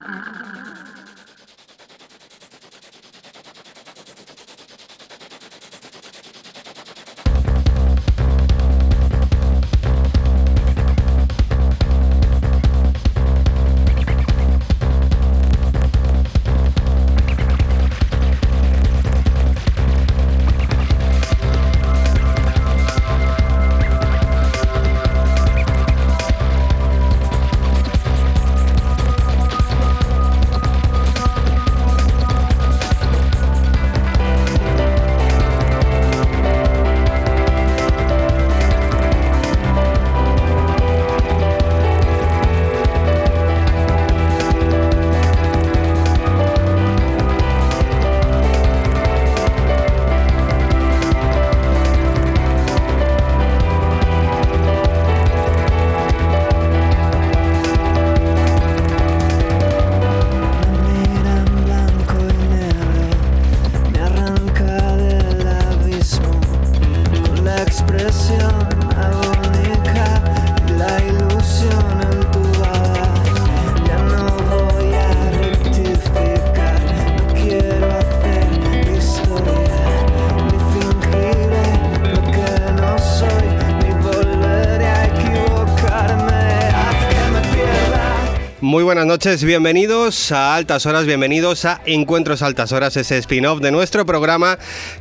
Ah. Noches, bienvenidos a Altas Horas, bienvenidos a Encuentros Altas Horas, ese spin-off de nuestro programa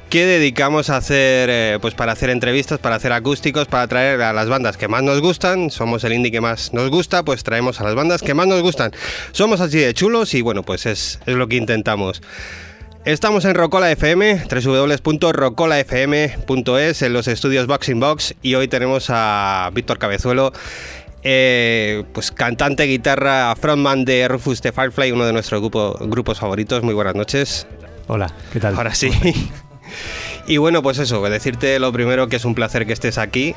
que dedicamos a hacer, eh, pues para hacer entrevistas, para hacer acústicos, para traer a las bandas que más nos gustan. Somos el indie que más nos gusta, pues traemos a las bandas que más nos gustan. Somos así de chulos y bueno, pues es, es lo que intentamos. Estamos en Rocola FM, www.rocolafm.es, en los estudios Boxing Box, y hoy tenemos a Víctor Cabezuelo, eh, pues cantante, guitarra, frontman de Rufus the Firefly, uno de nuestros grupo- grupos favoritos. Muy buenas noches. Hola, ¿qué tal? Ahora sí. y bueno, pues eso, decirte lo primero que es un placer que estés aquí.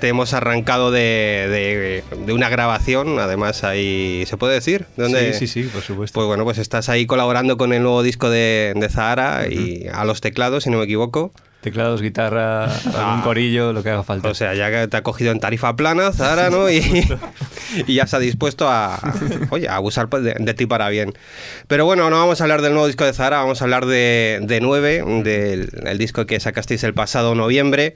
Te hemos arrancado de, de- de una grabación, además ahí, ¿se puede decir? Sí, sí, sí, por supuesto. Pues bueno, pues estás ahí colaborando con el nuevo disco de, de Zahara y a los teclados, si no me equivoco. Teclados, guitarra, algún corillo, lo que haga falta. Ah. O sea, ya que te ha cogido en tarifa plana, Zahara, ¿no? Y, y ya se ha dispuesto a, oye, a abusar pues, de, de ti para bien. Pero bueno, no vamos a hablar del nuevo disco de Zahara, vamos a hablar de, de 9, del el disco que sacasteis el pasado noviembre.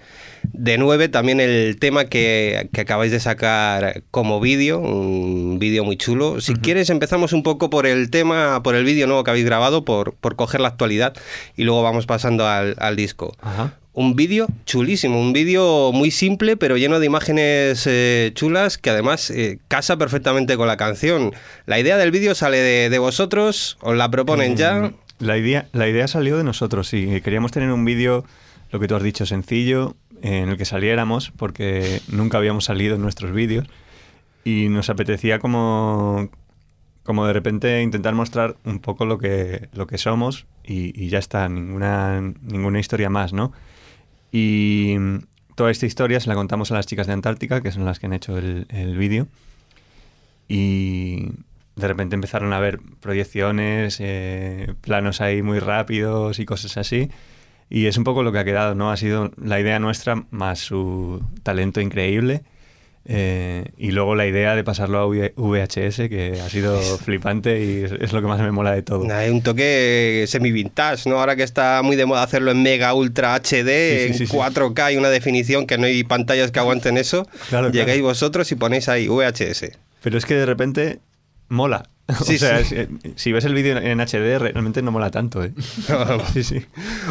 De 9, también el tema que, que acabáis de sacar como vídeo, un vídeo muy chulo. Si quieres, empezamos un poco por el tema, por el vídeo nuevo que habéis grabado, por, por coger la actualidad y luego vamos pasando al, al disco. Ajá. Un vídeo chulísimo, un vídeo muy simple pero lleno de imágenes eh, chulas que además eh, casa perfectamente con la canción. La idea del vídeo sale de, de vosotros, os la proponen ya. Mm, La idea, la idea salió de nosotros, sí. Queríamos tener un vídeo, lo que tú has dicho, sencillo, en el que saliéramos, porque nunca habíamos salido en nuestros vídeos. Y nos apetecía como, como de repente intentar mostrar un poco lo que, lo que somos y, ya está, ninguna, ninguna historia más, ¿no? Y toda esta historia se la contamos a las chicas de Antártica, que son las que han hecho el, el vídeo. Y de repente empezaron a ver proyecciones, eh, planos ahí muy rápidos y cosas así. Y es un poco lo que ha quedado, ¿no? Ha sido la idea nuestra más su talento increíble. eh, y luego la idea de pasarlo a VHS, que ha sido flipante y es, es lo que más me mola de todo. Hay un toque semi-vintage, ¿no? Ahora que está muy de moda hacerlo en Mega Ultra HD, Sí, sí, en sí, sí. 4K y una definición que no hay pantallas que aguanten eso. Claro, Llegáis claro. vosotros y ponéis ahí VHS. Pero es que de repente mola. Sí, o sea, sí. es- eh, si ves el vídeo en HD, realmente no mola tanto, ¿eh? sí, sí.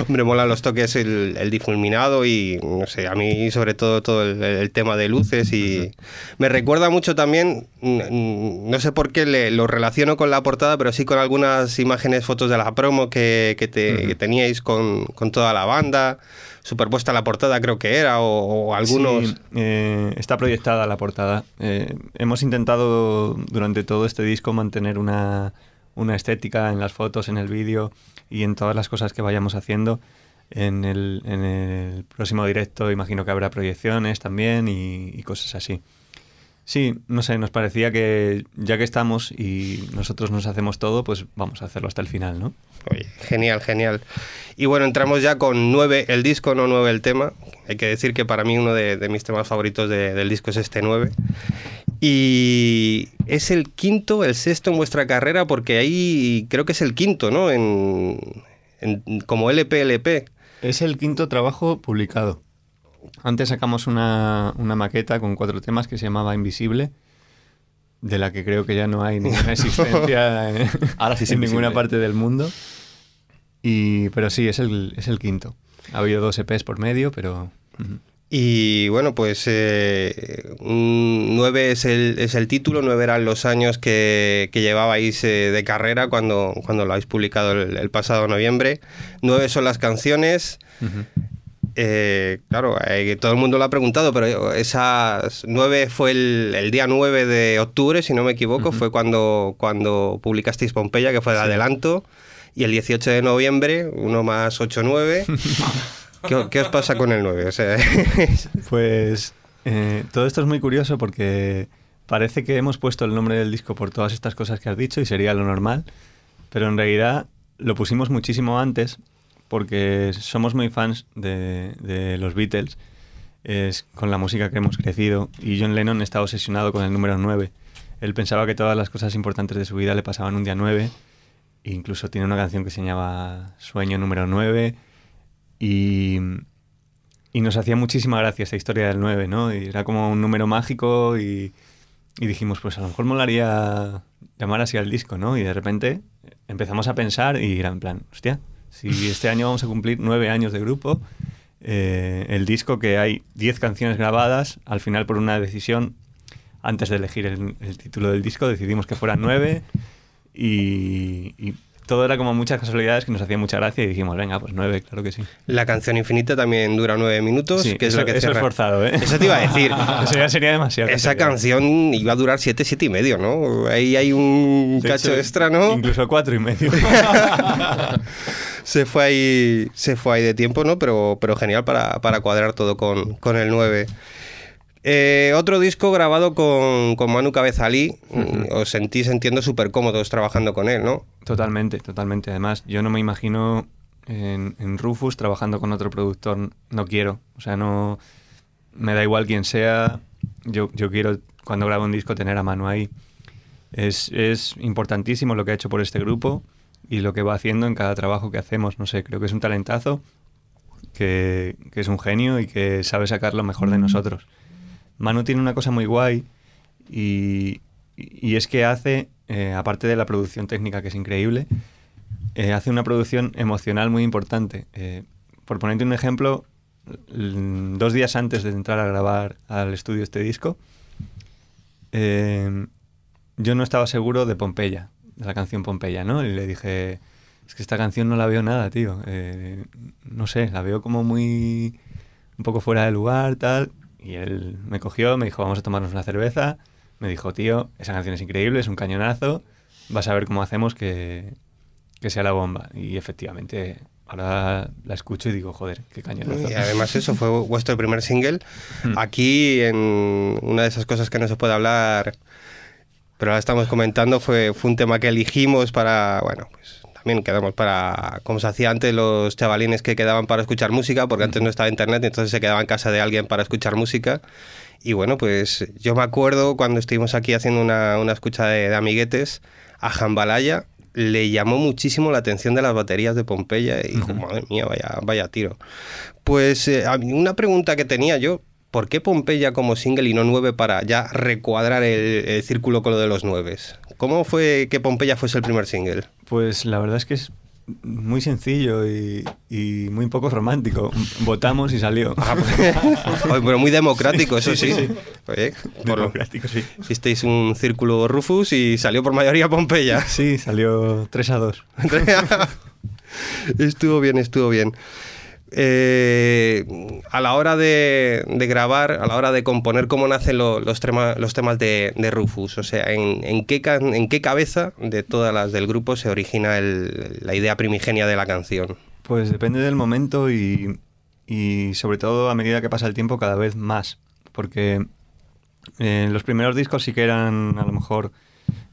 Hombre, mola los toques, el, el difuminado y, no sé, a mí sobre todo todo el, el tema de luces y me recuerda mucho también, no sé por qué le- lo relaciono con la portada, pero sí con algunas imágenes, fotos de la promo que, que te- que teníais con, con toda la banda, superpuesta a la portada creo que era, o, o algunos... Sí, eh, está proyectada la portada. Eh, hemos intentado durante todo este disco mantener tener una, una estética en las fotos, en el vídeo y en todas las cosas que vayamos haciendo. En el, en el próximo directo imagino que habrá proyecciones también y, y cosas así. Sí, no sé, nos parecía que ya que estamos y nosotros nos hacemos todo, pues vamos a hacerlo hasta el final, ¿no? Oye, genial, genial. Y bueno, entramos ya con 9 el disco, no 9 el tema. Hay que decir que para mí uno de, de mis temas favoritos de- del disco es este 9. Y es el quinto, el sexto en vuestra carrera, porque ahí creo que es el quinto, ¿no? En, en- como LP, LP. Es el quinto trabajo publicado. Antes sacamos una, una maqueta con cuatro temas que se llamaba Invisible, de la que creo que ya no hay ninguna existencia en, Ahora sí en ninguna parte del mundo. Y, pero sí, es el, es el quinto. Ha habido dos EPs por medio, pero... Y bueno, pues eh, un 9 es el, es el título, 9 eran los años que, que llevabais eh, de carrera cuando, cuando lo habéis publicado el, el pasado noviembre. 9 son las canciones. Ujú. Eh, claro, eh, todo el mundo lo ha preguntado, pero esas 9 fue el, el día 9 de octubre, si no me equivoco, Ujú. fue cuando, cuando publicasteis Pompeya, que fue el adelanto. Y el 18 de noviembre, 1 más 8, 9. ¿Qué, os pasa con el 9? O sea, Pues eh, todo esto es muy curioso porque parece que hemos puesto el nombre del disco por todas estas cosas que has dicho y sería lo normal, pero en realidad lo pusimos muchísimo antes porque somos muy fans de, de los Beatles, es con la música que hemos crecido y John Lennon está obsesionado con el número 9. Él pensaba que todas las cosas importantes de su vida le pasaban un día 9, incluso tiene una canción que se llama Sueño número 9 y, y nos hacía muchísima gracia esta historia del 9, ¿no? Y era como un número mágico y, y dijimos, pues a lo mejor molaría llamar así al disco, ¿no? Y de repente empezamos a pensar y era en plan, hostia, si este año vamos a cumplir nueve años de grupo, eh, el disco que hay 10 canciones grabadas, al final por una decisión, antes de elegir el, el título del disco, decidimos que fueran nueve y, y todo era como muchas casualidades que nos hacía mucha gracia y dijimos, venga, pues nueve, claro que sí. La canción infinita también dura nueve minutos, Sí, que es eso, la que eso es forzado, ¿eh? Eso te iba a decir. Eso ya sería demasiado. Esa casualidad. canción iba a durar siete, siete y medio, ¿no? Ahí hay un De cacho hecho, extra, ¿no? Incluso cuatro y medio. Se fue ahí, se fue ahí de tiempo, ¿no? Pero, pero genial para, para cuadrar todo con, con el 9. Eh, otro disco grabado con, con Manu Cabezalí. Os sentís, entiendo, súper cómodos trabajando con él, ¿no? totalmente, totalmente. Además, yo no me imagino en, en Rufus trabajando con otro productor. No quiero. O sea, no. Me da igual quién sea. Yo, yo quiero, cuando grabo un disco, tener a Manu ahí. Es, es importantísimo lo que ha hecho por este grupo y lo que va haciendo en cada trabajo que hacemos. No sé, creo que es un talentazo, que, que es un genio y que sabe sacar lo mejor de nosotros. Manu tiene una cosa muy guay y, es que hace, eh, aparte de la producción técnica que es increíble, eh, hace una producción emocional muy importante. Eh, por ponerte un ejemplo, dos días antes de entrar a grabar al estudio este disco, yo no estaba seguro de Pompeya, de la canción Pompeya, ¿no? Y le dije, es que esta canción no la veo nada, tío. No sé, la veo como muy... un poco fuera de lugar, tal. Y él me cogió, me dijo, vamos a tomarnos una cerveza. Me dijo, tío, esa canción es increíble, es un cañonazo. Vas a ver cómo hacemos que, que sea la bomba. Y efectivamente, ahora la escucho y digo, joder, qué cañonazo. Y además eso fue vuestro primer single. Hmm. Aquí, en una de esas cosas que no se puede hablar, pero ahora estamos comentando, fue, fue un tema que elegimos para, bueno, pues también quedamos para, como se hacía antes, los chavalines que quedaban para escuchar música, porque antes no estaba internet, entonces se quedaba en casa de alguien para escuchar música. Y bueno, pues yo me acuerdo cuando estuvimos aquí haciendo una, una escucha de, de amiguetes, a Jambalaya le llamó muchísimo la atención de las baterías de Pompeya y dijo, madre mía, vaya, vaya tiro. Pues eh, una pregunta que tenía yo, ¿por qué Pompeya como single y no 9 para ya recuadrar el, el círculo con lo de los nueves? ¿Cómo fue que Pompeya fuese el primer single? Pues la verdad es que es muy sencillo y, y muy poco romántico. Votamos y salió. Ah, pues, pero muy democrático, eso sí. Sí, sí, Oye, lo- Democrático, sí. hicisteis un círculo Rufus y salió por mayoría Pompeya. Sí, salió 3 a 2. estuvo bien, estuvo bien. Eh, a la hora de, grabar, a la hora de componer, cómo nacen lo- los, temas de, Rufus. O sea, en, qué, cabeza de todas las del grupo se origina la idea primigenia de la canción. Pues depende del momento y, sobre todo a medida que pasa el tiempo cada vez más. Porque en los primeros discos sí que eran a lo mejor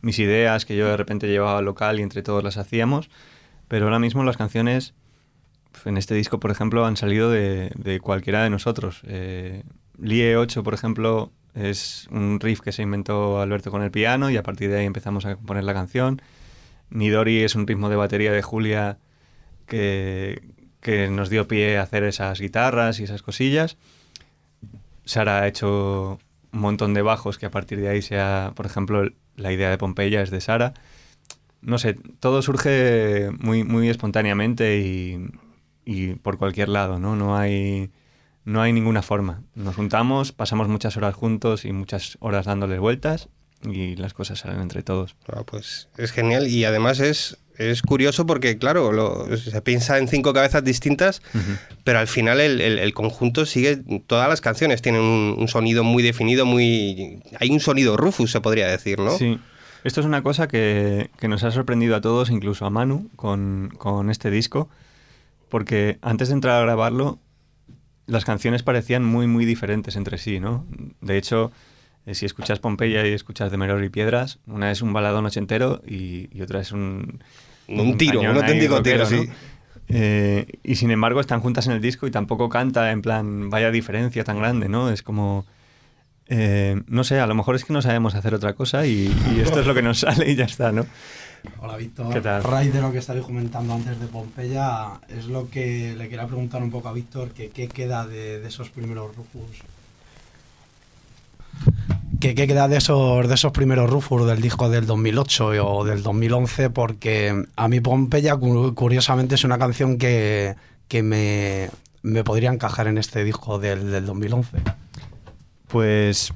mis ideas que yo de repente llevaba al local y entre todos las hacíamos. Pero ahora mismo las canciones en este disco, por ejemplo, han salido de, cualquiera de nosotros. Eh, Lie 8, por ejemplo, es un riff que se inventó Alberto con el piano y a partir de ahí empezamos a componer la canción. Midori es un ritmo de batería de Julia que, que nos dio pie a hacer esas guitarras y esas cosillas. Sara ha hecho un montón de bajos que a partir de ahí sea, por ejemplo, la idea de Pompeya es de Sara. No sé, todo surge muy, muy espontáneamente y, y por cualquier lado, ¿no? No hay, no hay ninguna forma. Nos juntamos, pasamos muchas horas juntos y muchas horas dándoles vueltas y las cosas salen entre todos. Ah, pues es genial y además es, es curioso porque, claro, lo- se piensa en cinco cabezas distintas, pero al final el, el- el conjunto sigue, todas las canciones tienen un, un sonido muy definido, muy... Hay un sonido Rufus, se podría decir, ¿no? Sí. Esto es una cosa que, que nos ha sorprendido a todos, incluso a Manu, con, con este disco, porque antes de entrar a grabarlo, las canciones parecían muy, muy diferentes entre sí, ¿no? De hecho, eh, si escuchas Pompeya y escuchas de Meror y Piedras, una es un baladón ochentero y, y otra es un... Un tiro, cañón un auténtico tiro, sí. ¿no? Eh, y sin embargo están juntas en el disco y tampoco canta en plan, vaya diferencia tan grande, ¿no? Es como... eh, no sé, a lo mejor es que no sabemos hacer otra cosa y, y esto es lo que nos sale y ya está, ¿no? Hola Víctor. ¿Qué tal? A raíz de lo que estabais comentando antes de Pompeya, es lo que le quería preguntar un poco a Víctor, que qué queda de, de esos primeros Rufus. ¿Qué, qué queda de esos, de esos primeros Rufus del disco del 2008 o del 2011? Porque a mí Pompeya, cu- curiosamente, es una canción que, que me, me podría encajar en este disco del, del 2011. Pues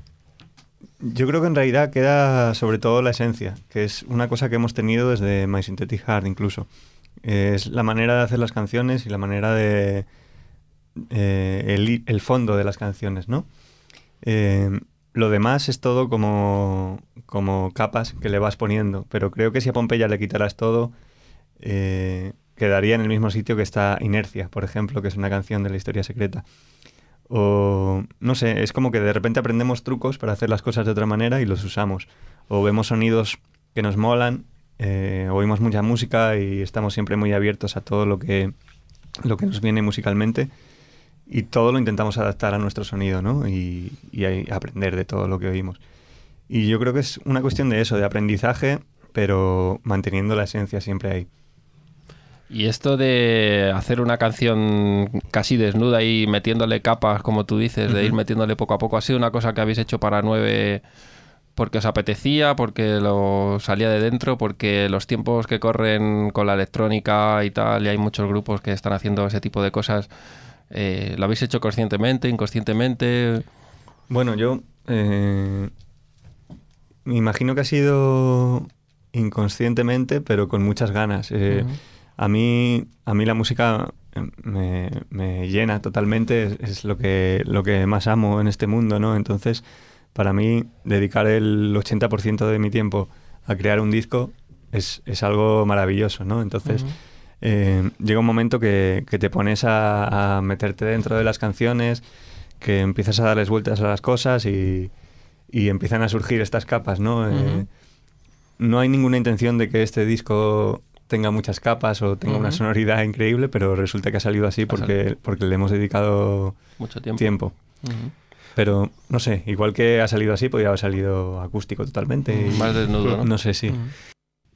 yo creo que en realidad queda sobre todo la esencia, que es una cosa que hemos tenido desde My Synthetic Heart incluso. Es la manera de hacer las canciones y la manera de... eh, el, el fondo de las canciones, ¿no? Eh, lo demás es todo como, como capas que le vas poniendo, pero creo que si a Pompeya le quitaras todo, eh, quedaría en el mismo sitio que está Inercia, por ejemplo, que es una canción de la historia secreta. O no sé, es como que de repente aprendemos trucos para hacer las cosas de otra manera y los usamos. O vemos sonidos que nos molan, eh, oímos mucha música y estamos siempre muy abiertos a todo lo que, lo que nos viene musicalmente. Y todo lo intentamos adaptar a nuestro sonido, ¿no? Y, y aprender de todo lo que oímos. Y yo creo que es una cuestión de eso, de aprendizaje, pero manteniendo la esencia siempre ahí. Y esto de hacer una canción casi desnuda y metiéndole capas, como tú dices, de ir metiéndole poco a poco, ¿ha sido una cosa que habéis hecho para nueve porque os apetecía, porque lo salía de dentro, porque los tiempos que corren con la electrónica y tal, y hay muchos grupos que están haciendo ese tipo de cosas, eh, ¿lo habéis hecho conscientemente, inconscientemente? Bueno, yo eh, me imagino que ha sido inconscientemente, pero con muchas ganas. Eh, A mí, a mí la música eh, me, me llena totalmente, es, es lo que lo que más amo en este mundo, ¿no? Entonces, para mí dedicar el 80% de mi tiempo a crear un disco es, es algo maravilloso, ¿no? Entonces, eh, llega un momento que, que te pones a, a meterte dentro de las canciones, que empiezas a darles vueltas a las cosas y, y empiezan a surgir estas capas, ¿no? Eh, no hay ninguna intención de que este disco tenga muchas capas o tenga una sonoridad increíble, pero resulta que ha salido así porque, porque le hemos dedicado Mucho tiempo. Pero no sé, igual que ha salido así, podría haber salido acústico totalmente. y- Más desnudo, ¿no? No sé, sí.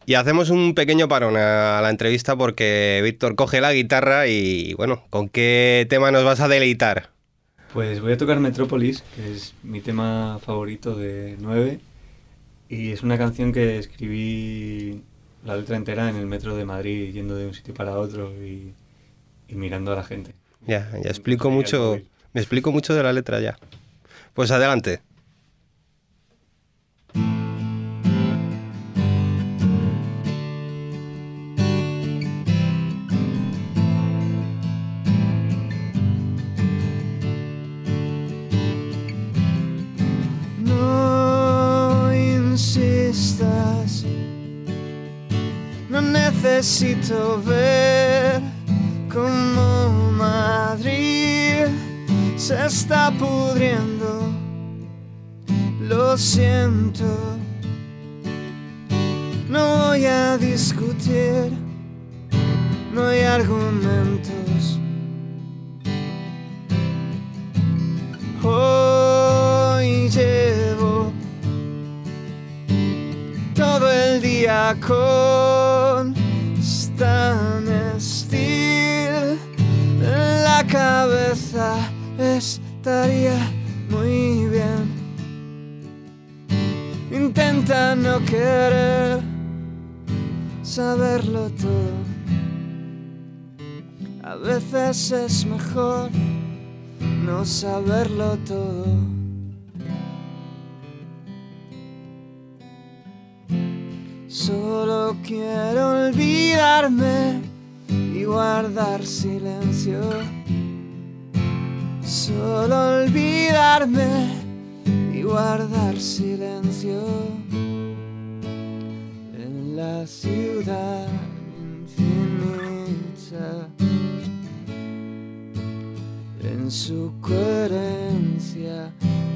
Y hacemos un pequeño parón a la entrevista porque Víctor coge la guitarra y bueno, ¿con qué tema nos vas a deleitar? Pues voy a tocar Metrópolis, que es mi tema favorito de 9. Y es una canción que escribí la letra entera en el metro de Madrid, yendo de un sitio para otro y, y mirando a la gente. Ya, ya explico mucho, me explico mucho de la letra ya. Pues adelante. Necesito ver cómo Madrid se está pudriendo. Lo siento. No voy a discutir. No hay argumentos. Hoy llevo todo el día con Steel en la cabeza estaría muy bien. Intenta no querer saberlo todo. A veces es mejor no saberlo todo. Solo quiero y guardar silencio. Solo olvidarme y guardar silencio. En la ciudad infinita en su coherencia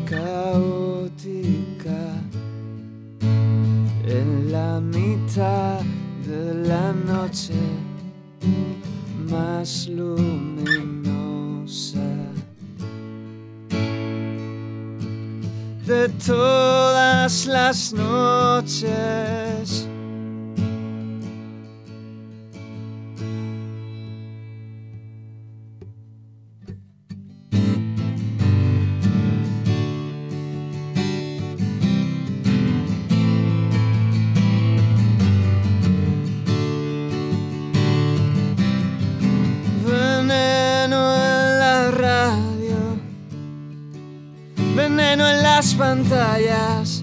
caótica, en la mitad la noche más luminosa. De todas las noches. Pantallas,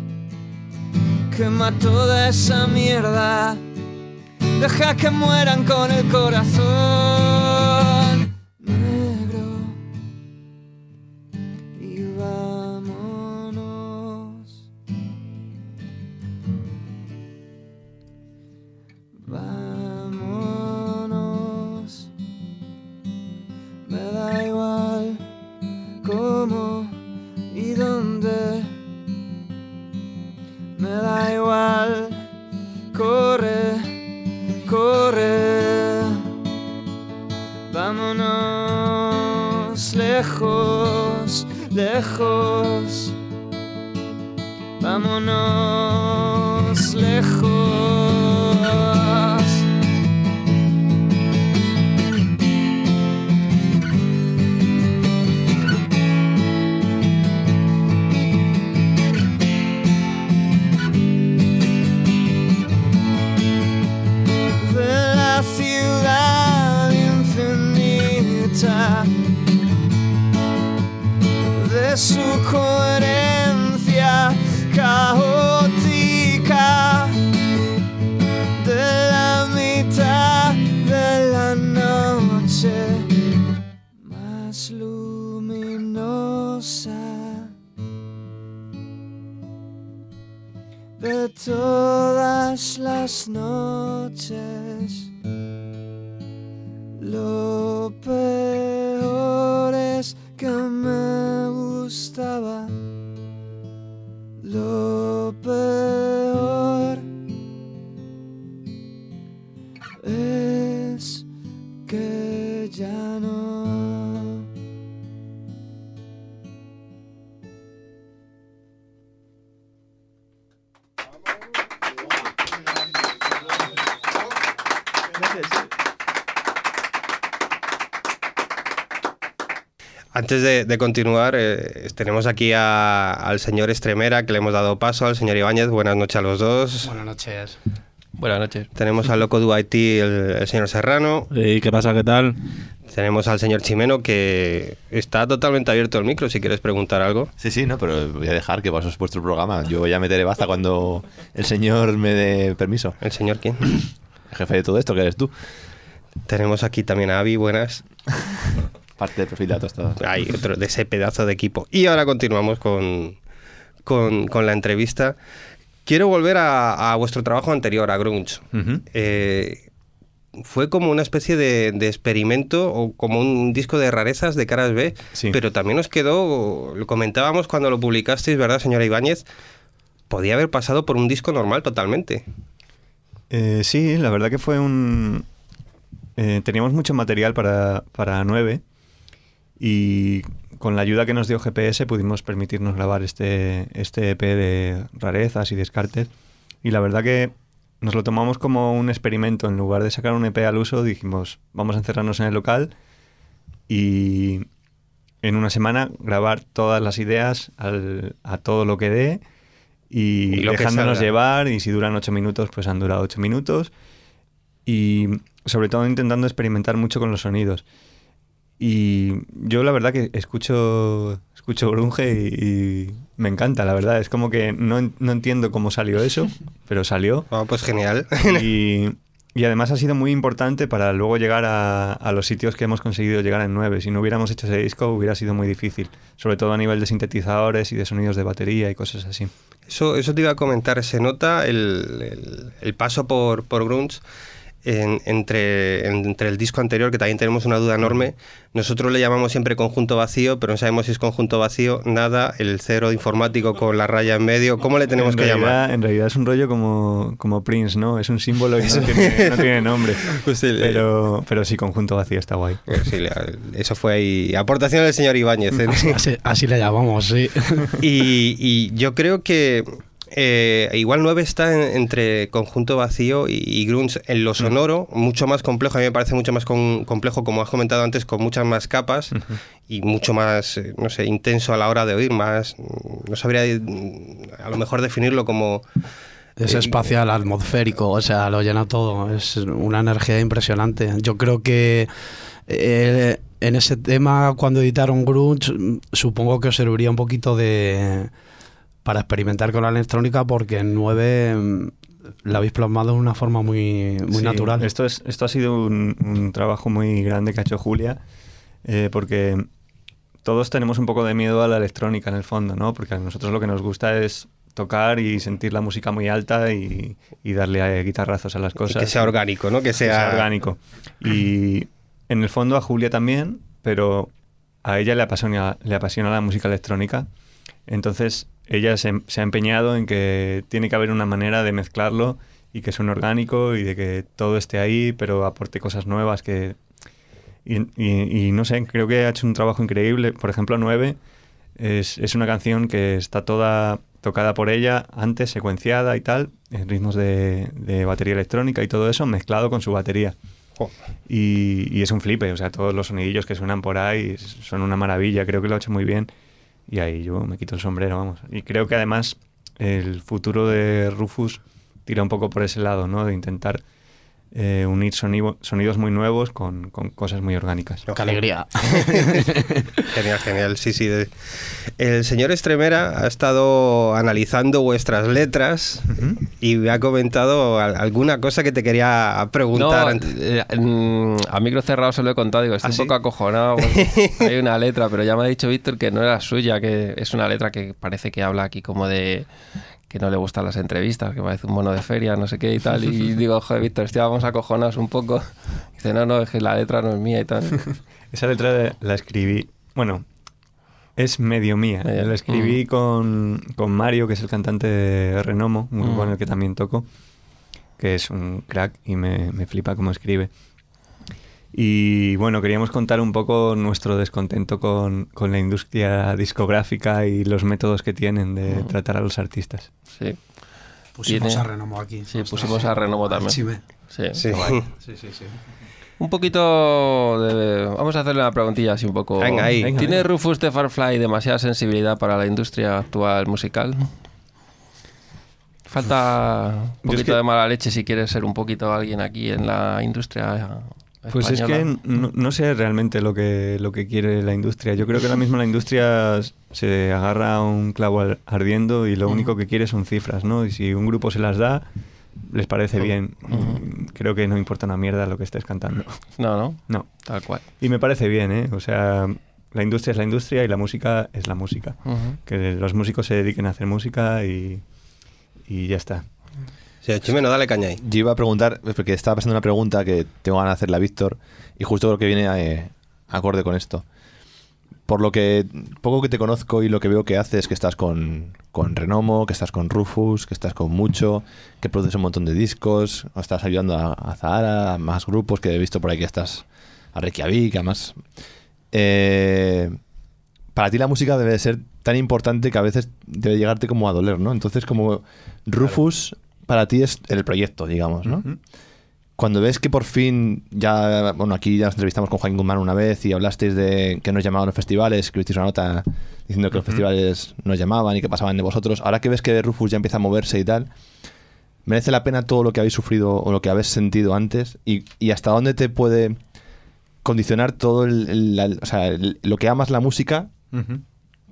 quema toda esa mierda, deja que mueran con el corazón de todas las noches. De, de continuar, eh, tenemos aquí a- al señor Estremera, que le hemos dado paso, al señor Ibáñez. Buenas noches a los dos. Buenas noches. Buenas noches. Tenemos al loco Haití, el, el señor Serrano. ¿Y qué pasa? ¿Qué tal? Tenemos al señor Chimeno, que está totalmente abierto el micro, si quieres preguntar algo. Sí, sí, no, pero voy a dejar que vos es vuestro programa. Yo ya meteré basta cuando el señor me dé permiso. ¿El señor quién? El jefe de todo esto, que eres tú. Tenemos aquí también a Avi, buenas. Parte del perfil de datos todo. Hay otro de ese pedazo de equipo. Y ahora continuamos con, con, con la entrevista. Quiero volver a, a vuestro trabajo anterior, a Grunge. Eh, fue como una especie de, de experimento o como un disco de rarezas de caras B, Sí. pero también os quedó, lo comentábamos cuando lo publicasteis, ¿verdad, señora Ibáñez? Podía haber pasado por un disco normal totalmente. Eh, sí, la verdad que fue un... eh, teníamos mucho material para, para 9 y con la ayuda que nos dio GPS pudimos permitirnos grabar este, este EP de rarezas y descartes. Y la verdad que nos lo tomamos como un experimento. En lugar de sacar un EP al uso, dijimos, vamos a encerrarnos en el local y en una semana grabar todas las ideas al- a todo lo que dé y, Y lo dejándonos llevar y si duran ocho minutos pues han durado ocho minutos y sobre todo intentando experimentar mucho con los sonidos y yo la verdad que escucho escucho grunge y, y me encanta la verdad es como que no, no entiendo cómo salió eso pero salió Ah, pues genial. y, y además ha sido muy importante para luego llegar a, a los sitios que hemos conseguido llegar en 9. Si no hubiéramos hecho ese disco hubiera sido muy difícil, sobre todo a nivel de sintetizadores y de sonidos de batería y cosas así. Eso, eso te iba a comentar, se nota el, el- el paso por, por Grunge en- entre, en- entre el disco anterior, que también tenemos una duda enorme. Nosotros le llamamos siempre conjunto vacío, pero no sabemos si es conjunto vacío, nada, el cero informático con la raya en medio, ¿cómo le tenemos en que realidad, llamar? En realidad es un rollo como, como Prince, ¿no? Es un símbolo y no tiene, no tiene nombre. Pues sí, Pero, pero sí, conjunto vacío está guay. Eh, sí, eso fue ahí. Aportación del señor Ibáñez. ¿eh? Así, así le llamamos, sí. Y, y yo creo que eh, igual 9 está en- entre conjunto vacío y, y grunge en lo sonoro, mucho más complejo. A mí me parece mucho más con- complejo, como has comentado antes, con muchas más capas y mucho más, eh, no sé, intenso a la hora de oír, más. mm, No sabría mm, a lo mejor definirlo como. Es Eh, espacial, atmosférico, o sea, lo llena todo. Es una energía impresionante. Yo creo que eh, en ese tema, cuando editaron Grunge, mm, supongo que os serviría un poquito de para experimentar con la electrónica, porque en 9 la habéis plasmado de una forma muy, muy Sí, natural. Esto, es, esto ha sido un, un trabajo muy grande que ha hecho Julia, eh, porque todos tenemos un poco de miedo a la electrónica en el fondo, ¿no? Porque a nosotros lo que nos gusta es tocar y sentir la música muy alta y, y darle a guitarrazos a las y cosas. que sea orgánico, ¿no? Que que sea, sea orgánico. Y en el fondo a Julia también, pero a ella le apasiona, le apasiona la música electrónica. Entonces ella se, se ha empeñado en que tiene que haber una manera de mezclarlo y que suene orgánico y de que todo esté ahí, pero aporte cosas nuevas que... Y, y- y no sé, creo que ha hecho un trabajo increíble. Por ejemplo, 9 es, es una canción que está toda tocada por ella antes, secuenciada y tal, en ritmos de, de batería electrónica y todo eso, mezclado con su batería. Y, y es un flipe, o sea, todos los sonidillos que suenan por ahí son una maravilla, creo que lo ha hecho muy bien. Y ahí yo me quito el sombrero, vamos. Y creo que además el futuro de Rufus tira un poco por ese lado, ¿no? De intentar eh, unir sonido- sonidos muy nuevos con, con cosas muy orgánicas. ¡Qué alegría! Genial, genial, sí, sí. El señor Estremera ha estado analizando vuestras letras y me ha comentado al- alguna cosa que te quería preguntar. No, antes. eh, a micro cerrado se lo he contado, digo, estoy ¿Ah, un sí? poco acojonado. hay una letra, pero ya me ha dicho Víctor que no era suya, que es una letra que parece que habla aquí como de que no le gustan las entrevistas, que parece un mono de feria, no sé qué y tal. Y digo, joder, Víctor, estábamos acojonados un poco. Dice, no, no, es que la letra no es mía y tal. Esa letra la escribí, bueno, es medio mía. La escribí con, con Mario, que es el cantante de Renomo, un grupo Mm. en el que también toco, que es un crack y me, me flipa cómo escribe. Y bueno, queríamos contar un poco nuestro descontento con, con la industria discográfica y los métodos que tienen de Mm. tratar a los artistas. Sí, Pusimos Tiene- a Renomo aquí. sí, Ostras, pusimos a Renomo también. Chime. sí. Sí. Sí, sí, sí. Un poquito de... Vamos a hacerle una preguntilla así un poco... Venga, ahí. Venga, ¿Tiene venga. Rufus de Farfly demasiada sensibilidad para la industria actual musical? Falta un es poquito que- de mala leche si quieres ser un poquito alguien aquí en la industria Pues es que no, no sé realmente lo que, lo que quiere la industria. Yo creo que ahora mismo la industria se agarra a un clavo ar- ardiendo y lo único que quiere son cifras, ¿no? Y si un grupo se las da, les parece bien. Creo que no importa una mierda lo que estés cantando. No, no, No. tal cual. Y me parece bien, ¿eh? O sea, la industria es la industria y la música es la música. Que los músicos se dediquen a hacer música y, y ya está. Sí, Chimeno, dale caña ahí. Yo iba a preguntar, porque estaba pasando una pregunta que tengo ganas de hacerle a Víctor, y justo creo que viene eh, acorde con esto. Por lo que poco que te conozco y lo que veo que haces, que estás con, con Renomo, que estás con Rufus, que estás con Mucho, que produces un montón de discos, estás ayudando a, a Zahara, a más grupos, que he visto por ahí que estás a Reykjavik, además. Eh, para ti la música debe de ser tan importante que a veces debe llegarte como a doler, ¿no? Entonces, como Rufus para ti es el proyecto, digamos, ¿no? Cuando ves que por fin ya, bueno, aquí ya nos entrevistamos con Joaquín Guzmán una vez y hablasteis de que nos llamaban los festivales, escribisteis una nota diciendo que los festivales nos llamaban y que pasaban de vosotros. Ahora que ves que Rufus ya empieza a moverse y tal, ¿merece la pena todo lo que habéis sufrido o lo que habéis sentido antes? ¿Y, y hasta dónde te puede condicionar todo el, el- la- o sea, el- lo que amas la música.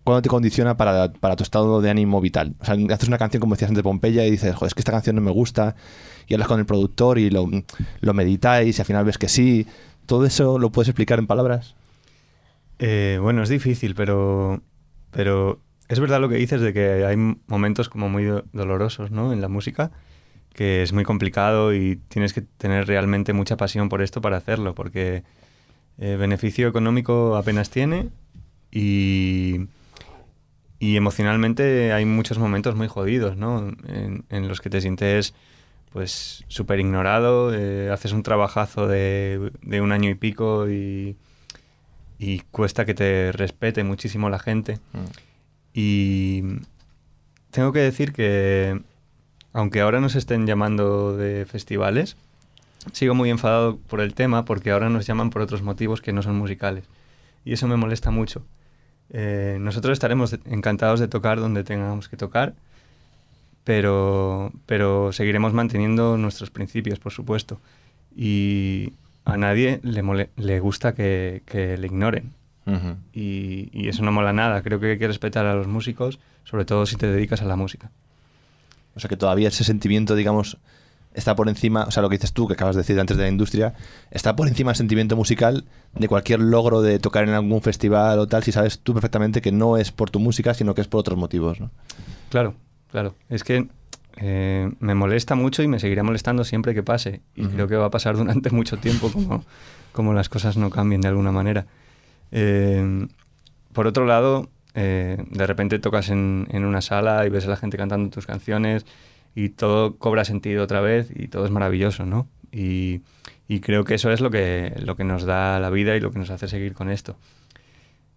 ¿Cuándo te condiciona para, para tu estado de ánimo vital? O sea, haces una canción como decías antes de Pompeya y dices, joder, es que esta canción no me gusta, y hablas con el productor y lo, lo meditáis y al final ves que sí. ¿Todo eso lo puedes explicar en palabras? Eh, bueno, es difícil, pero, pero es verdad lo que dices de que hay momentos como muy do- dolorosos ¿no? en la música, que es muy complicado y tienes que tener realmente mucha pasión por esto para hacerlo, porque eh, beneficio económico apenas tiene y, y emocionalmente hay muchos momentos muy jodidos, ¿no? En, en los que te sientes pues súper ignorado, eh, haces un trabajazo de, de un año y pico y, y cuesta que te respete muchísimo la gente. Y tengo que decir que, aunque ahora nos estén llamando de festivales, sigo muy enfadado por el tema porque ahora nos llaman por otros motivos que no son musicales. Y eso me molesta mucho. Eh, nosotros estaremos encantados de tocar donde tengamos que tocar, pero, pero seguiremos manteniendo nuestros principios, por supuesto. Y a nadie le, le gusta que, que le ignoren. Y, y eso no mola nada. Creo que hay que respetar a los músicos, sobre todo si te dedicas a la música. O sea, que todavía ese sentimiento, digamos, está por encima, o sea, lo que dices tú, que acabas de decir antes de la industria, está por encima del sentimiento musical de cualquier logro de tocar en algún festival o tal, si sabes tú perfectamente que no es por tu música, sino que es por otros motivos, ¿no? Claro, claro. Es que eh, me molesta mucho y me seguirá molestando siempre que pase. Y Ujú. creo que va a pasar durante mucho tiempo como, como las cosas no cambien de alguna manera. Eh, por otro lado, eh, de repente tocas en, en una sala y ves a la gente cantando tus canciones y todo cobra sentido otra vez y todo es maravilloso, ¿no? Y, y creo que eso es lo que, lo que nos da la vida y lo que nos hace seguir con esto.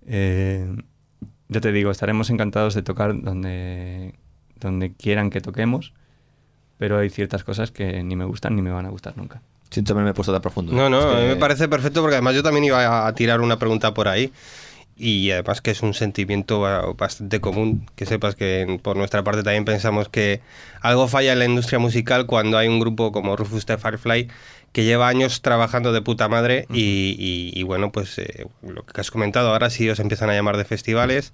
Eh, ya te digo, estaremos encantados de tocar donde, donde quieran que toquemos, pero hay ciertas cosas que ni me gustan ni me van a gustar nunca. Siento haberme puesto tan profundo. No, no, Es que- a mí me parece perfecto porque además yo también iba a tirar una pregunta por ahí y además que es un sentimiento ba- bastante común, que sepas que por nuestra parte también pensamos que algo falla en la industria musical cuando hay un grupo como Rufus the Firefly que lleva años trabajando de puta madre y, y- y bueno, pues eh, lo que has comentado, ahora sí os empiezan a llamar de festivales,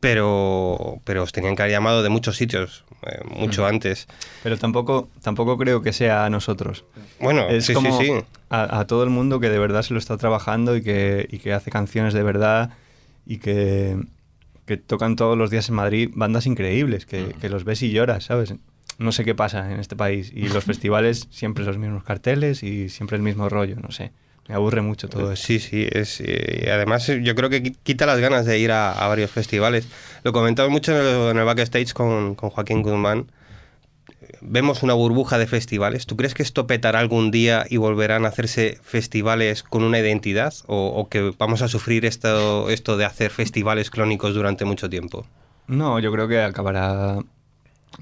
pero, pero os tenían que haber llamado de muchos sitios, eh, mucho antes. Pero tampoco, tampoco creo que sea a nosotros. Bueno, es sí, como sí, sí. A, a todo el mundo que de verdad se lo está trabajando y que, y que hace canciones de verdad y que, que tocan todos los días en Madrid bandas increíbles, que, que los ves y lloras, ¿sabes? No sé qué pasa en este país. Y los festivales siempre los mismos carteles y siempre el mismo rollo, no sé. Me aburre mucho todo eso. Sí, sí, es, eh, además eh, yo creo que qui- quita las ganas de ir a, a varios festivales. Lo comentamos mucho en el, en el backstage con, con Joaquín Guzmán. Vemos una burbuja de festivales. ¿Tú crees que esto petará algún día y volverán a hacerse festivales con una identidad? ¿O, o que vamos a sufrir esto, esto de hacer festivales clónicos durante mucho tiempo? No, yo creo que acabará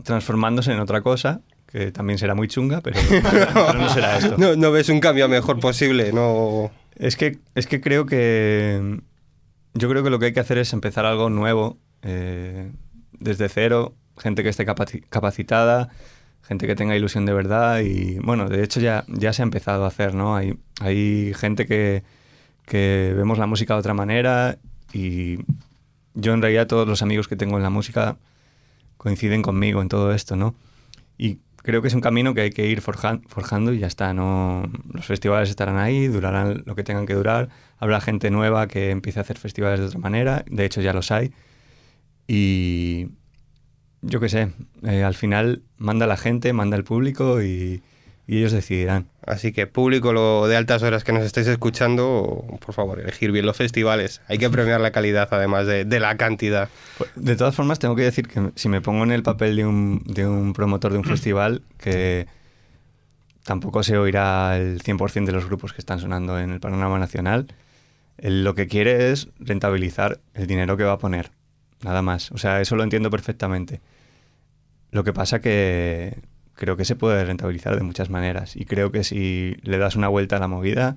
transformándose en otra cosa, que también será muy chunga, pero, pero no será esto. No, no ves un cambio mejor posible, no... Es que, es que creo que. Yo creo que lo que hay que hacer es empezar algo nuevo, eh, desde cero, gente que esté capaci- capacitada, gente que tenga ilusión de verdad. Y bueno, de hecho ya, ya se ha empezado a hacer, ¿no? Hay, hay gente que, que vemos la música de otra manera y yo en realidad todos los amigos que tengo en la música coinciden conmigo en todo esto, ¿no? Y creo que es un camino que hay que ir forjan- forjando y ya está, ¿no? Los festivales estarán ahí, durarán lo que tengan que durar, habrá gente nueva que empiece a hacer festivales de otra manera, de hecho ya los hay, y, yo qué sé, eh, al final manda la gente, manda el público y, y ellos decidirán. Así que público lo de altas horas que nos estáis escuchando, por favor, elegir bien los festivales. Hay que premiar la calidad además de, de la cantidad. Pues, De todas formas, tengo que decir que si me pongo en el papel de un, de un promotor de un festival, que tampoco se oirá el 100% de los grupos que están sonando en el panorama nacional, él lo que quiere es rentabilizar el dinero que va a poner. Nada más. O sea, eso lo entiendo perfectamente. Lo que pasa que creo que se puede rentabilizar de muchas maneras. Y creo que si le das una vuelta a la movida,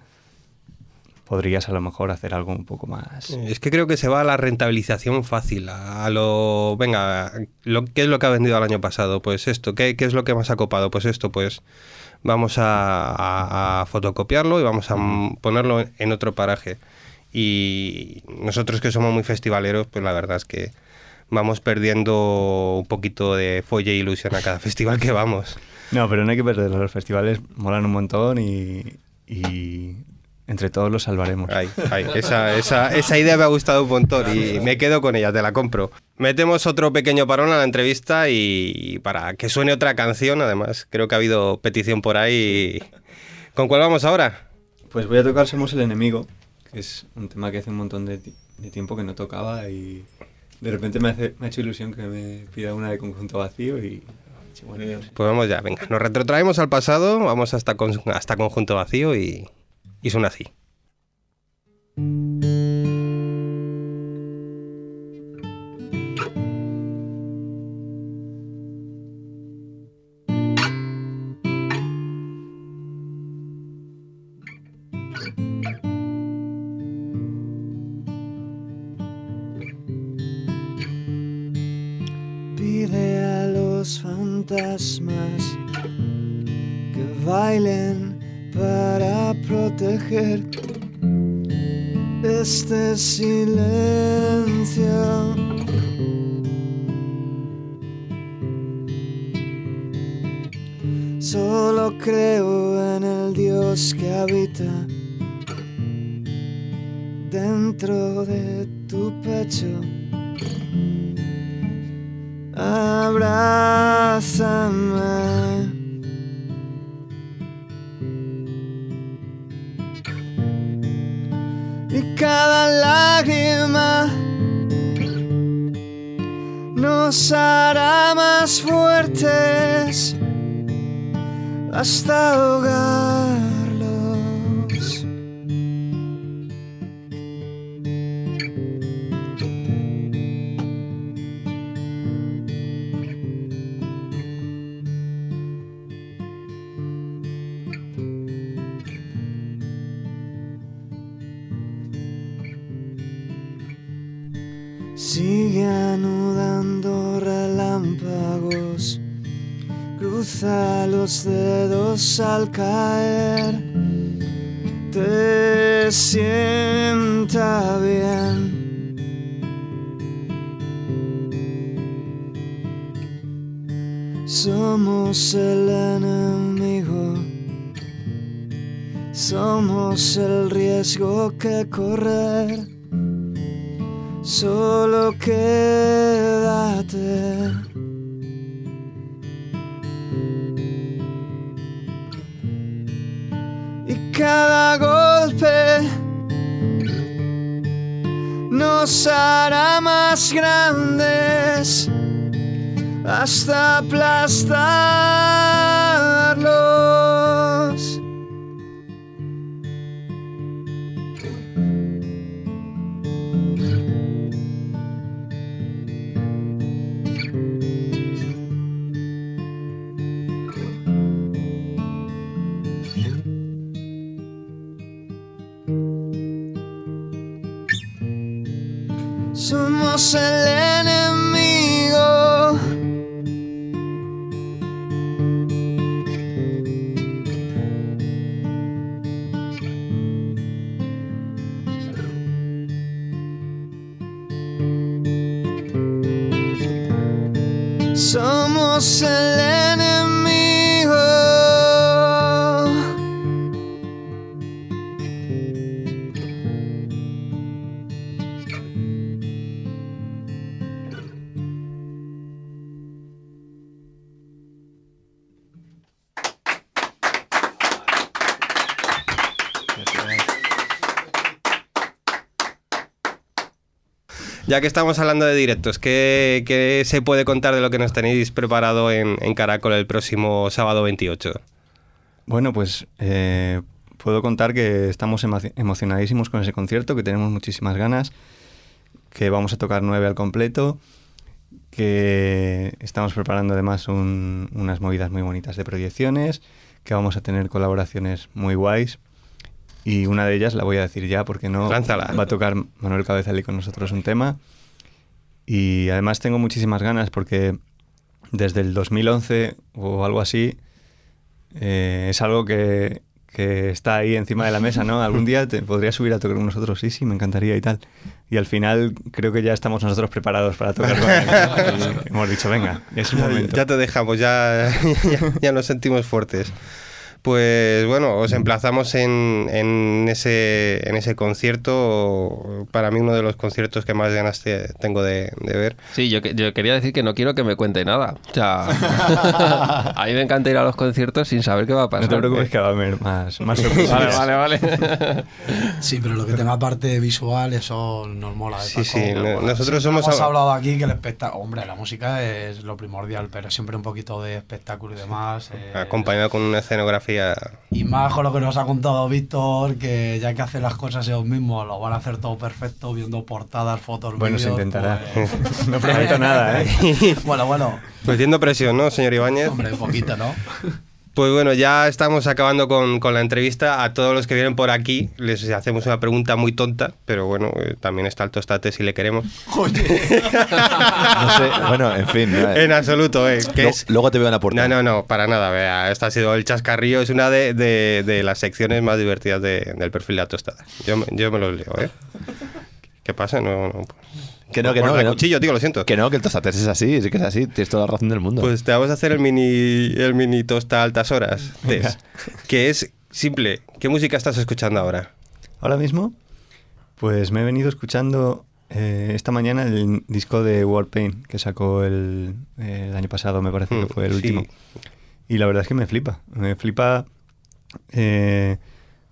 podrías a lo mejor hacer algo un poco más. Es que creo que se va a la rentabilización fácil, a lo... Venga, lo, ¿qué es lo que ha vendido el año pasado? Pues esto, ¿qué, qué es lo que más ha copado? Pues esto, pues vamos a, a- a fotocopiarlo y vamos a m- ponerlo en otro paraje. Y nosotros que somos muy festivaleros, pues la verdad es que vamos perdiendo un poquito de folle e ilusión a cada festival que vamos. No, pero no hay que perder. Los festivales molan un montón y, y entre todos los salvaremos. Ay, ay, esa, esa, esa idea me ha gustado un montón y me quedo con ella, te la compro. Metemos otro pequeño parón a la entrevista y para que suene otra canción, además, creo que ha habido petición por ahí. ¿Con cuál vamos ahora? Pues voy a tocar Somos el Enemigo, que es un tema que hace un montón de, de tiempo que no tocaba y de repente me, hace- me ha hecho ilusión que me pida una de conjunto vacío y... Pues vamos ya, venga, nos retrotraemos al pasado, vamos hasta, hasta Conjunto Vacío y, y suena así. Fantasmas que bailen para proteger este silencio. Solo creo en el Dios que habita dentro de tu pecho. Y cada lágrima nos hará más fuertes hasta ahogarlos. Sigue anudando relámpagos, cruza los dedos al caer, te sienta bien. Somos el enemigo, somos el riesgo que correr. Solo quédate. Y cada golpe nos hará más grandes hasta aplastarlos. Somos Ya que estamos hablando de directos, ¿qué, se puede contar de lo que nos tenéis preparado en, Caracol el próximo sábado 28? Bueno, pues eh, puedo contar que estamos emo- emocionadísimos con ese concierto, que tenemos muchísimas ganas, que vamos a tocar nueve al completo, que estamos preparando además un- unas movidas muy bonitas de proyecciones, que vamos a tener colaboraciones muy guays. Y una de ellas la voy a decir ya porque no Lánzala. va a tocar Manuel Cabezalí con nosotros un tema. Y además tengo muchísimas ganas porque desde el 2011 o algo así eh, es algo que, que está ahí encima de la mesa, ¿no? Algún día te podría subir a tocar con nosotros, sí, sí, me encantaría y tal. Y al final creo que ya estamos nosotros preparados para tocar con él. Hemos dicho, venga, es el momento. Ya te dejamos, ya, ya, ya nos sentimos fuertes. Pues bueno, os emplazamos en, en ese, en ese concierto, para mí uno de los conciertos que más ganas te- tengo de, de ver. Sí, yo, que- yo quería decir que no quiero que me cuente nada. O sea, a mí me encanta ir a los conciertos sin saber qué va a pasar. No te preocupes que va a haber más, más sorpresas. Vale, vale, vale. Sí, pero lo que tenga parte visual, eso nos mola. de Sí, sí, no- nosotros Siempre somos... Hemos hablado aquí que el espectáculo. Hombre, la música es lo primordial, pero siempre un poquito de espectáculo y demás. eh, acompañado con una escenografía... Y más con lo que nos ha contado Víctor, que ya que hacen las cosas ellos mismos, lo van a hacer todo perfecto, viendo portadas, fotos, Bueno, se vídeos, intentará. pues- No prometo nada, ¿eh? bueno, bueno, Metiendo presión, ¿no, señor Ibáñez? hombre, un poquito, ¿no? Pues bueno, ya estamos acabando con, con la entrevista. A todos los que vienen por aquí les hacemos una pregunta muy tonta, pero bueno, eh, también está el tostate si le queremos. No sé, bueno, en fin. ¿no? En absoluto, ¿eh? Que es... Luego te veo en la puerta. No, no, no, para nada. Vea, esto ha sido el chascarrillo. Es una de, de- de las secciones más divertidas de- del perfil de la tostada. Yo, me- yo me los leo, ¿eh? ¿Qué pasa? No, no. Que no, que no, que el no. cuchillo, tío, lo siento. Que no, que el tostates es así, sí que es así, tienes toda la razón del mundo. Pues te vamos a hacer el mini, el mini tosta a altas horas. test, que es simple. ¿Qué música estás escuchando ahora? Ahora mismo, pues me he venido escuchando eh, esta mañana el disco de Warpaint que sacó el, eh, el año pasado, me parece Mm, que fue el sí. último. Y la verdad es que me flipa. Me flipa eh,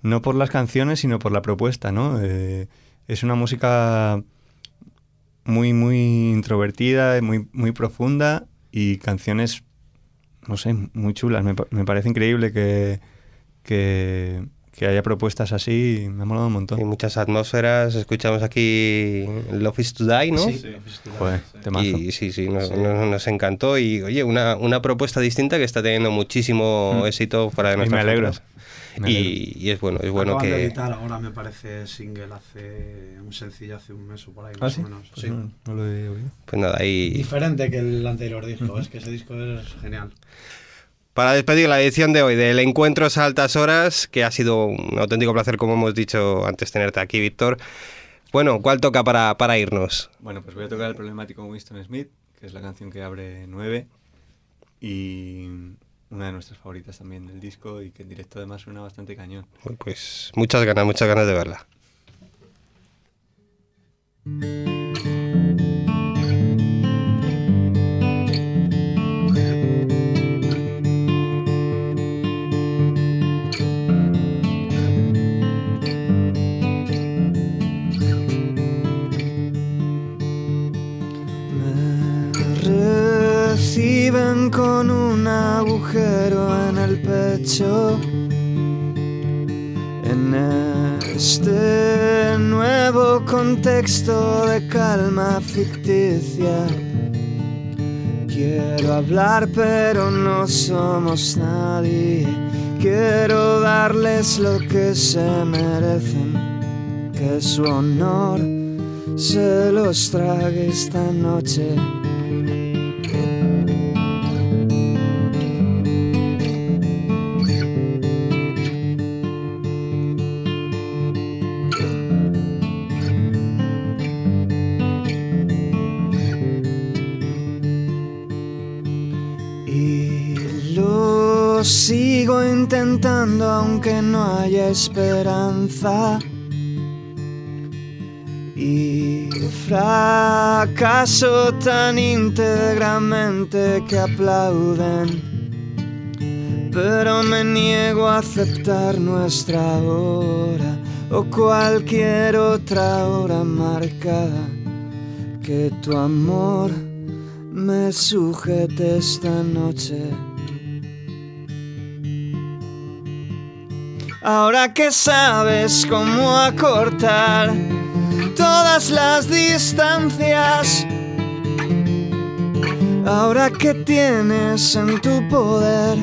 no por las canciones, sino por la propuesta, ¿no? Eh, es una música muy, muy introvertida, muy, muy profunda y canciones, no sé, muy chulas. Me, pa- me parece increíble que, que, que haya propuestas así. Me ha molado un montón. Hay muchas atmósferas. Escuchamos aquí Love is to Die, ¿no? Joder, temazo. Y sí, sí, nos, nos- nos encantó. Y oye, una, una propuesta distinta que está teniendo muchísimo Mm. éxito fuera de Y nuestras me alegro. fronteras. Y, y es bueno, es bueno Acaban de que. editar ahora, me parece, single hace un sencillo hace un mes o por ahí, ¿Ah, más sí? o menos. Pues sí. no, no lo he oído. Pues nada, ahí. Diferente que el anterior disco, es que ese disco es genial. Para despedir la edición de hoy del Encuentros a Altas Horas, que ha sido un auténtico placer, como hemos dicho antes, tenerte aquí, Víctor. Bueno, ¿cuál toca para, para irnos? Bueno, pues voy a tocar el problemático Winston Smith, que es la canción que abre 9 y una de nuestras favoritas también del disco y que en directo además suena bastante cañón. Pues muchas ganas, muchas ganas de verla. Con un agujero en el pecho. En este nuevo contexto de calma ficticia. Quiero hablar pero no somos nadie. Quiero darles lo que se merecen. Que su honor se los trague esta noche. Aunque no haya esperanza. Y fracaso tan íntegramente que aplauden. pero me niego a aceptar nuestra hora o cualquier otra hora marcada. Que tu amor me sujete esta noche. Ahora que sabes cómo acortar todas las distancias, ahora que tienes en tu poder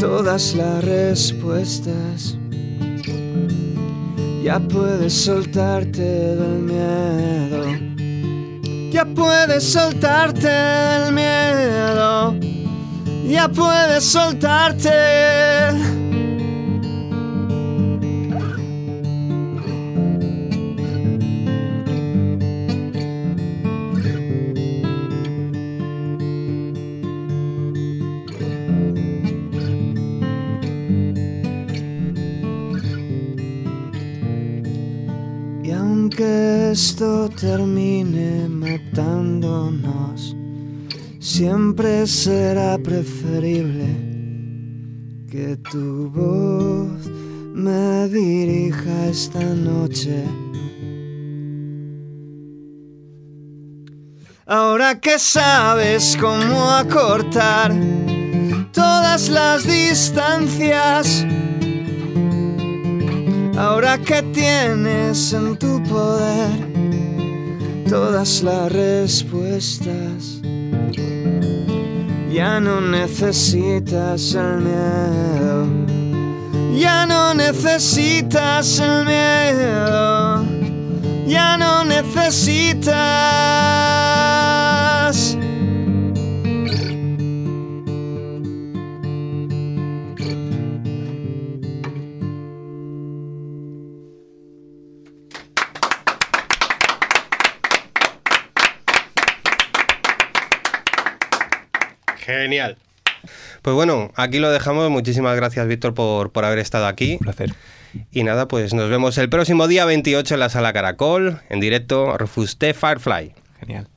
todas las respuestas, ya puedes soltarte del miedo, ya puedes soltarte del miedo, ya puedes soltarte. Y aunque esto termine matándonos, siempre será preferible que tu voz me dirija esta noche. Ahora que sabes cómo acortar todas las distancias, Ahora que tienes en tu poder todas las respuestas, ya no necesitas el miedo, ya no necesitas el miedo, ya no necesitas. Genial. Pues bueno, aquí lo dejamos. Muchísimas gracias, Víctor, por, por haber estado aquí. Un placer. Y nada, pues nos vemos el próximo día 28 en la sala Caracol, en directo, Refuste Firefly. Genial.